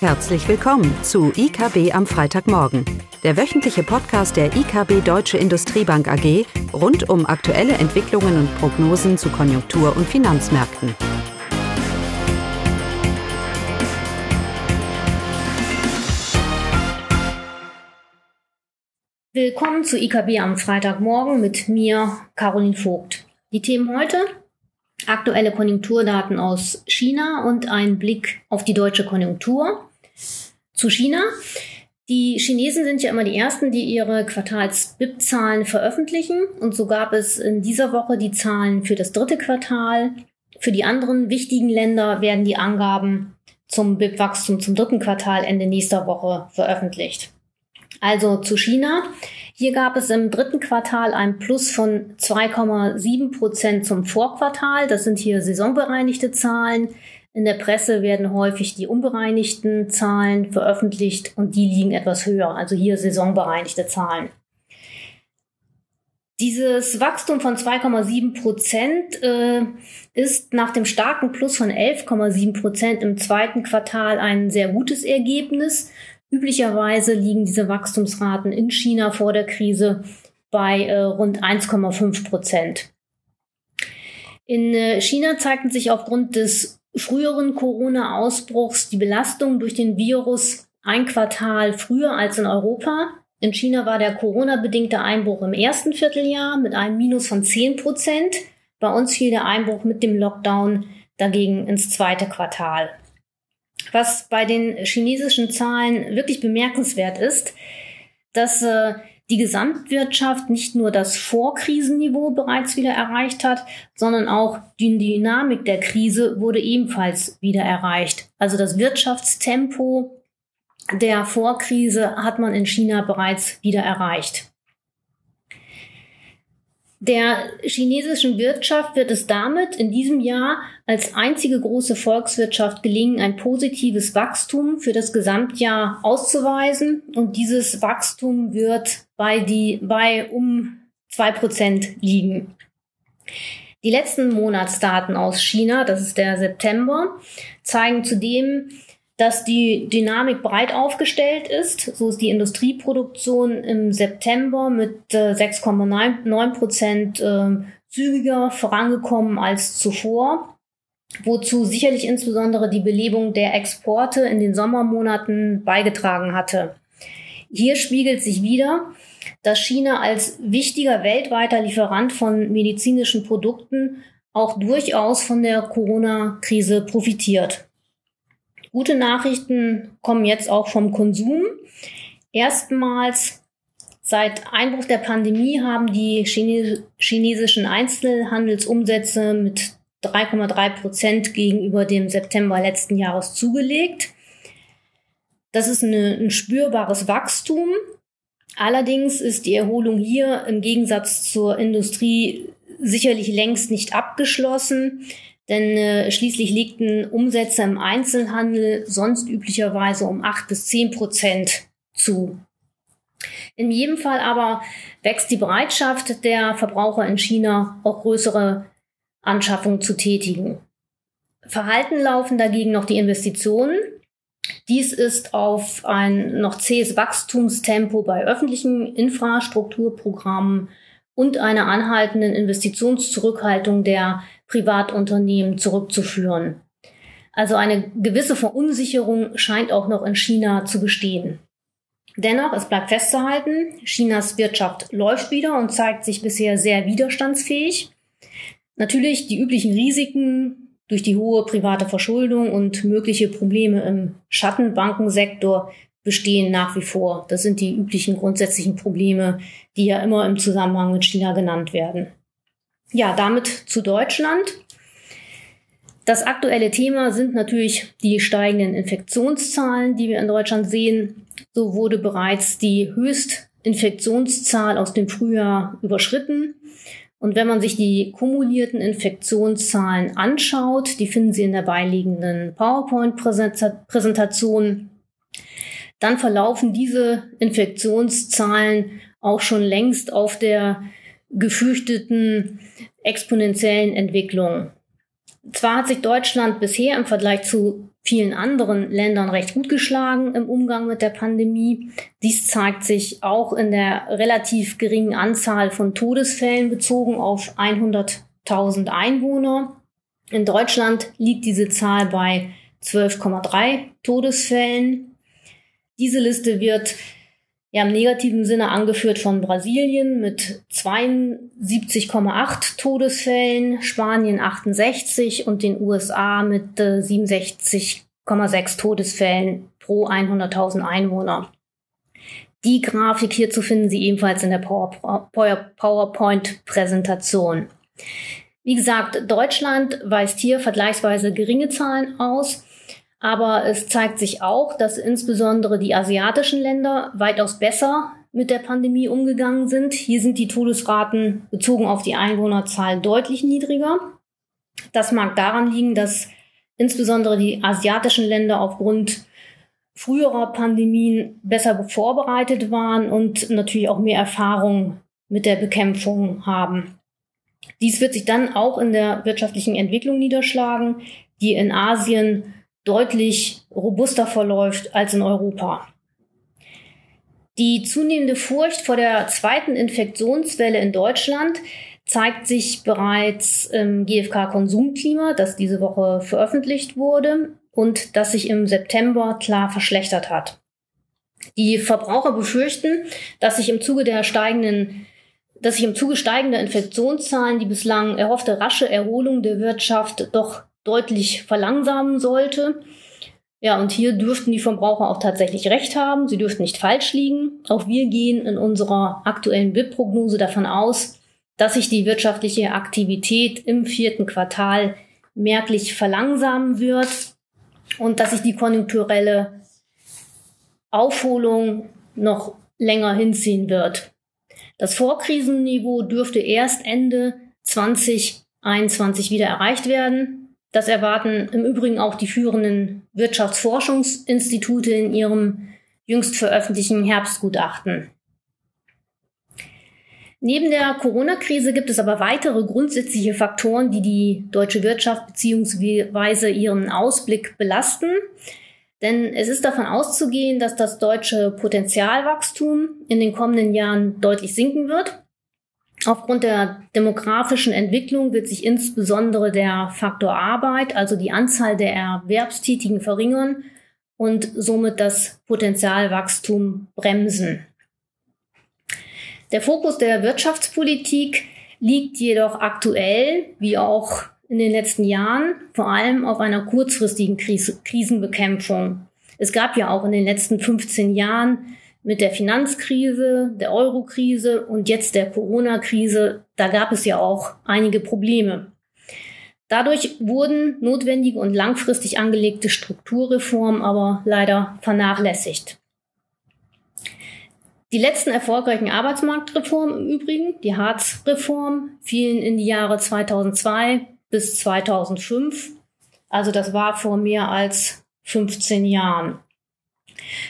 Herzlich willkommen zu IKB am Freitagmorgen, der wöchentliche Podcast der IKB Deutsche Industriebank AG rund um aktuelle Entwicklungen und Prognosen zu Konjunktur- und Finanzmärkten. Willkommen zu IKB am Freitagmorgen mit mir, Caroline Vogt. Die Themen heute? Aktuelle Konjunkturdaten aus China und ein Blick auf die deutsche Konjunktur. Zu China. Die Chinesen sind ja immer die Ersten, die ihre Quartals-BIP-Zahlen veröffentlichen. Und so gab es in dieser Woche die Zahlen für das dritte Quartal. Für die anderen wichtigen Länder werden die Angaben zum BIP-Wachstum zum dritten Quartal Ende nächster Woche veröffentlicht. Also zu China. Hier gab es im dritten Quartal ein Plus von 2,7 Prozent zum Vorquartal. Das sind hier saisonbereinigte Zahlen. In der Presse werden häufig die unbereinigten Zahlen veröffentlicht und die liegen etwas höher, also hier saisonbereinigte Zahlen. Dieses Wachstum von 2,7 Prozent äh, ist nach dem starken Plus von 11,7 Prozent im zweiten Quartal ein sehr gutes Ergebnis. Üblicherweise liegen diese Wachstumsraten in China vor der Krise bei äh, rund 1,5 Prozent. In äh, China zeigten sich aufgrund des früheren Corona-Ausbruchs die Belastung durch den Virus ein Quartal früher als in Europa. In China war der Corona-bedingte Einbruch im ersten Vierteljahr mit einem Minus von 10 Prozent. Bei uns fiel der Einbruch mit dem Lockdown dagegen ins zweite Quartal. Was bei den chinesischen Zahlen wirklich bemerkenswert ist, dass äh, die Gesamtwirtschaft nicht nur das Vorkrisenniveau bereits wieder erreicht hat, sondern auch die Dynamik der Krise wurde ebenfalls wieder erreicht. Also das Wirtschaftstempo der Vorkrise hat man in China bereits wieder erreicht. Der chinesischen Wirtschaft wird es damit in diesem Jahr als einzige große Volkswirtschaft gelingen, ein positives Wachstum für das Gesamtjahr auszuweisen. Und dieses Wachstum wird bei, die, bei um zwei Prozent liegen. Die letzten Monatsdaten aus China, das ist der September, zeigen zudem, dass die Dynamik breit aufgestellt ist. So ist die Industrieproduktion im September mit äh, 6,9 Prozent äh, zügiger vorangekommen als zuvor, wozu sicherlich insbesondere die Belebung der Exporte in den Sommermonaten beigetragen hatte. Hier spiegelt sich wieder, dass China als wichtiger weltweiter Lieferant von medizinischen Produkten auch durchaus von der Corona-Krise profitiert. Gute Nachrichten kommen jetzt auch vom Konsum. Erstmals seit Einbruch der Pandemie haben die chinesischen Einzelhandelsumsätze mit 3,3 Prozent gegenüber dem September letzten Jahres zugelegt. Das ist eine, ein spürbares Wachstum. Allerdings ist die Erholung hier im Gegensatz zur Industrie sicherlich längst nicht abgeschlossen. Denn äh, schließlich legten Umsätze im Einzelhandel sonst üblicherweise um acht bis zehn Prozent zu. In jedem Fall aber wächst die Bereitschaft der Verbraucher in China, auch größere Anschaffungen zu tätigen. Verhalten laufen dagegen noch die Investitionen. Dies ist auf ein noch zähes Wachstumstempo bei öffentlichen Infrastrukturprogrammen und einer anhaltenden Investitionszurückhaltung der Privatunternehmen zurückzuführen. Also eine gewisse Verunsicherung scheint auch noch in China zu bestehen. Dennoch, es bleibt festzuhalten, Chinas Wirtschaft läuft wieder und zeigt sich bisher sehr widerstandsfähig. Natürlich die üblichen Risiken durch die hohe private Verschuldung und mögliche Probleme im Schattenbankensektor bestehen nach wie vor. Das sind die üblichen grundsätzlichen Probleme, die ja immer im Zusammenhang mit China genannt werden. Ja, damit zu Deutschland. Das aktuelle Thema sind natürlich die steigenden Infektionszahlen, die wir in Deutschland sehen. So wurde bereits die Höchstinfektionszahl aus dem Frühjahr überschritten. Und wenn man sich die kumulierten Infektionszahlen anschaut, die finden Sie in der beiliegenden PowerPoint-Präsentation, dann verlaufen diese Infektionszahlen auch schon längst auf der gefürchteten exponentiellen Entwicklung. Zwar hat sich Deutschland bisher im Vergleich zu vielen anderen Ländern recht gut geschlagen im Umgang mit der Pandemie. Dies zeigt sich auch in der relativ geringen Anzahl von Todesfällen bezogen auf 100.000 Einwohner. In Deutschland liegt diese Zahl bei 12,3 Todesfällen. Diese Liste wird ja im negativen Sinne angeführt von Brasilien mit 72,8 Todesfällen, Spanien 68 und den USA mit äh, 67,6 Todesfällen pro 100.000 Einwohner. Die Grafik hierzu finden Sie ebenfalls in der PowerPoint-Präsentation. Wie gesagt, Deutschland weist hier vergleichsweise geringe Zahlen aus. Aber es zeigt sich auch, dass insbesondere die asiatischen Länder weitaus besser mit der Pandemie umgegangen sind. Hier sind die Todesraten bezogen auf die Einwohnerzahl deutlich niedriger. Das mag daran liegen, dass insbesondere die asiatischen Länder aufgrund früherer Pandemien besser vorbereitet waren und natürlich auch mehr Erfahrung mit der Bekämpfung haben. Dies wird sich dann auch in der wirtschaftlichen Entwicklung niederschlagen, die in Asien deutlich robuster verläuft als in Europa. Die zunehmende Furcht vor der zweiten Infektionswelle in Deutschland zeigt sich bereits im GfK-Konsumklima, das diese Woche veröffentlicht wurde und das sich im September klar verschlechtert hat. Die Verbraucher befürchten, dass sich im Zuge der steigenden dass sich im Zuge steigender Infektionszahlen die bislang erhoffte rasche Erholung der Wirtschaft doch deutlich verlangsamen sollte. Ja, und hier dürften die Verbraucher auch tatsächlich recht haben. Sie dürften nicht falsch liegen. Auch wir gehen in unserer aktuellen BIP-Prognose davon aus, dass sich die wirtschaftliche Aktivität im vierten Quartal merklich verlangsamen wird und dass sich die konjunkturelle Aufholung noch länger hinziehen wird. Das Vorkrisenniveau dürfte erst Ende 2021 wieder erreicht werden. Das erwarten im Übrigen auch die führenden Wirtschaftsforschungsinstitute in ihrem jüngst veröffentlichten Herbstgutachten. Neben der Corona-Krise gibt es aber weitere grundsätzliche Faktoren, die die deutsche Wirtschaft bzw. ihren Ausblick belasten. Denn es ist davon auszugehen, dass das deutsche Potenzialwachstum in den kommenden Jahren deutlich sinken wird. Aufgrund der demografischen Entwicklung wird sich insbesondere der Faktor Arbeit, also die Anzahl der Erwerbstätigen, verringern und somit das Potenzialwachstum bremsen. Der Fokus der Wirtschaftspolitik liegt jedoch aktuell, wie auch in den letzten Jahren, vor allem auf einer kurzfristigen Krisenbekämpfung. Es gab ja auch in den letzten 15 Jahren mit der Finanzkrise, der Eurokrise und jetzt der Corona-Krise, da gab es ja auch einige Probleme. Dadurch wurden notwendige und langfristig angelegte Strukturreformen aber leider vernachlässigt. Die letzten erfolgreichen Arbeitsmarktreformen im Übrigen, die Hartz-Reform, fielen in die Jahre 2002 bis 2005. Also das war vor mehr als 15 Jahren.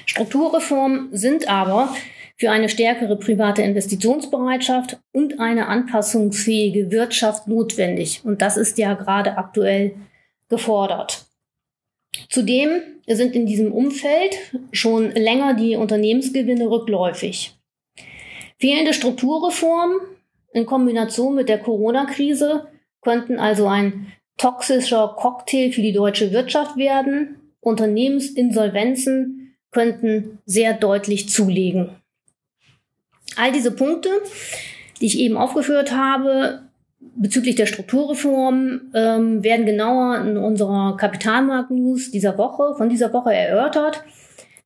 Strukturreformen sind aber für eine stärkere private Investitionsbereitschaft und eine anpassungsfähige Wirtschaft notwendig. Und das ist ja gerade aktuell gefordert. Zudem sind in diesem Umfeld schon länger die Unternehmensgewinne rückläufig. Fehlende Strukturreformen in Kombination mit der Corona-Krise könnten also ein toxischer Cocktail für die deutsche Wirtschaft werden. Unternehmensinsolvenzen könnten sehr deutlich zulegen. All diese Punkte, die ich eben aufgeführt habe, bezüglich der Strukturreform, ähm, werden genauer in unserer Kapitalmarkt-News dieser Woche, von dieser Woche erörtert.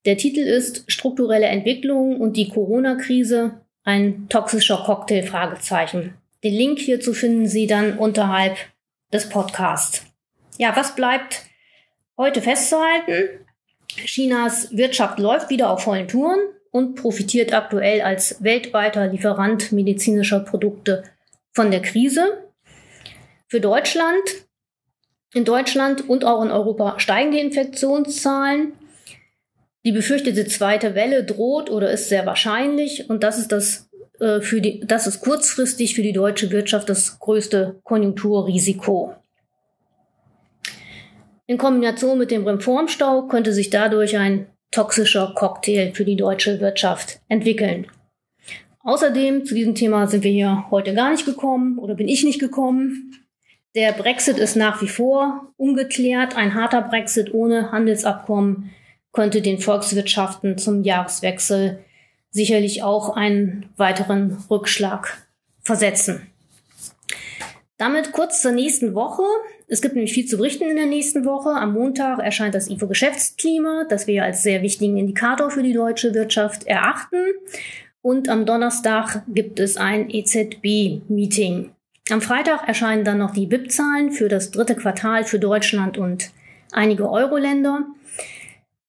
Der Titel ist Strukturelle Entwicklung und die Corona-Krise, ein toxischer Cocktail, Fragezeichen. Den Link hierzu finden Sie dann unterhalb des Podcasts. Ja, was bleibt heute festzuhalten? Chinas Wirtschaft läuft wieder auf vollen Touren und profitiert aktuell als weltweiter Lieferant medizinischer Produkte von der Krise. Für Deutschland, in Deutschland und auch in Europa steigen die Infektionszahlen. Die befürchtete zweite Welle droht oder ist sehr wahrscheinlich und das ist das äh, für die, das ist kurzfristig für die deutsche Wirtschaft das größte Konjunkturrisiko. In Kombination mit dem Reformstau könnte sich dadurch ein toxischer Cocktail für die deutsche Wirtschaft entwickeln. Außerdem, zu diesem Thema sind wir hier heute gar nicht gekommen oder bin ich nicht gekommen. Der Brexit ist nach wie vor ungeklärt. Ein harter Brexit ohne Handelsabkommen könnte den Volkswirtschaften zum Jahreswechsel sicherlich auch einen weiteren Rückschlag versetzen. Damit kurz zur nächsten Woche. Es gibt nämlich viel zu berichten in der nächsten Woche. Am Montag erscheint das IFO Geschäftsklima, das wir als sehr wichtigen Indikator für die deutsche Wirtschaft erachten. Und am Donnerstag gibt es ein EZB-Meeting. Am Freitag erscheinen dann noch die BIP-Zahlen für das dritte Quartal für Deutschland und einige Euro-Länder.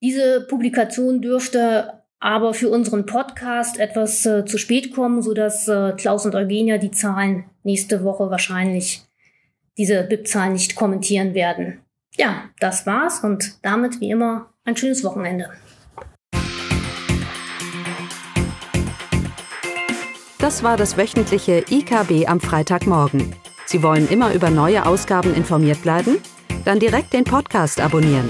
Diese Publikation dürfte aber für unseren Podcast etwas äh, zu spät kommen, sodass äh, Klaus und Eugenia die Zahlen nächste Woche wahrscheinlich diese BIP-Zahlen nicht kommentieren werden. Ja, das war's und damit wie immer ein schönes Wochenende. Das war das wöchentliche IKB am Freitagmorgen. Sie wollen immer über neue Ausgaben informiert bleiben? Dann direkt den Podcast abonnieren.